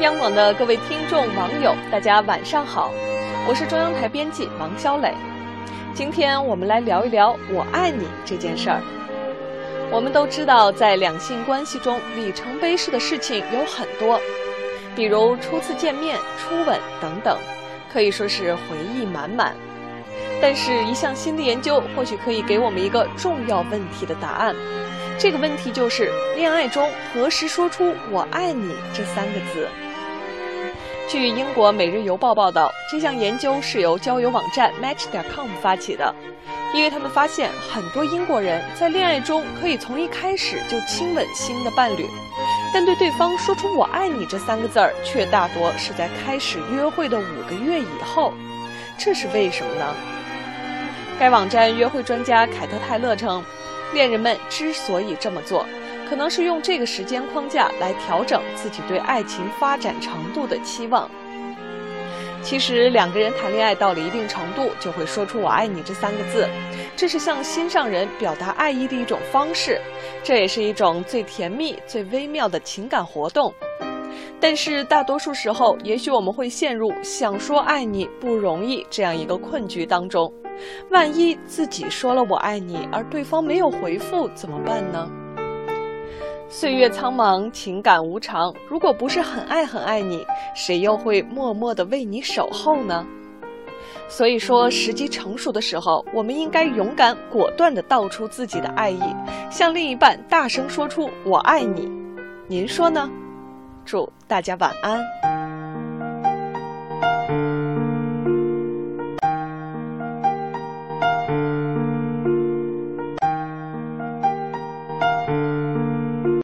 央广的各位听众、网友，大家晚上好，我是中央台编辑王小磊。今天我们来聊一聊“我爱你”这件事儿。我们都知道，在两性关系中，里程碑式的事情有很多，比如初次见面、初吻等等，可以说是回忆满满。但是，一项新的研究或许可以给我们一个重要问题的答案。这个问题就是：恋爱中何时说出“我爱你”这三个字？据英国《每日邮报》报道，这项研究是由交友网站 Match.com 发起的，因为他们发现很多英国人在恋爱中可以从一开始就亲吻新的伴侣，但对对方说出“我爱你”这三个字儿，却大多是在开始约会的五个月以后。这是为什么呢？该网站约会专家凯特·泰勒称。恋人们之所以这么做，可能是用这个时间框架来调整自己对爱情发展程度的期望。其实，两个人谈恋爱到了一定程度，就会说出“我爱你”这三个字，这是向心上人表达爱意的一种方式，这也是一种最甜蜜、最微妙的情感活动。但是，大多数时候，也许我们会陷入想说“爱你”不容易这样一个困局当中。万一自己说了“我爱你”，而对方没有回复，怎么办呢？岁月苍茫，情感无常，如果不是很爱很爱你，谁又会默默的为你守候呢？所以说，时机成熟的时候，我们应该勇敢果断的道出自己的爱意，向另一半大声说出“我爱你”。您说呢？祝大家晚安。